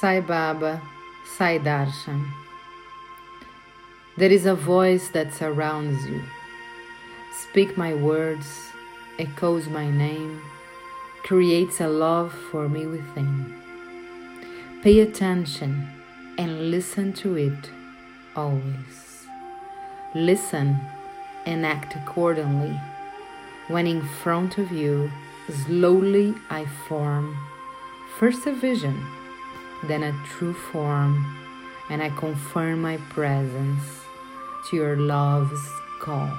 Sai Baba, Sai Darshan. There is a voice that surrounds you. Speak my words, echoes my name, creates a love for me within. Pay attention and listen to it always. Listen and act accordingly. When in front of you, slowly I form first a vision, then a true form, and I confirm my presence to your love's call.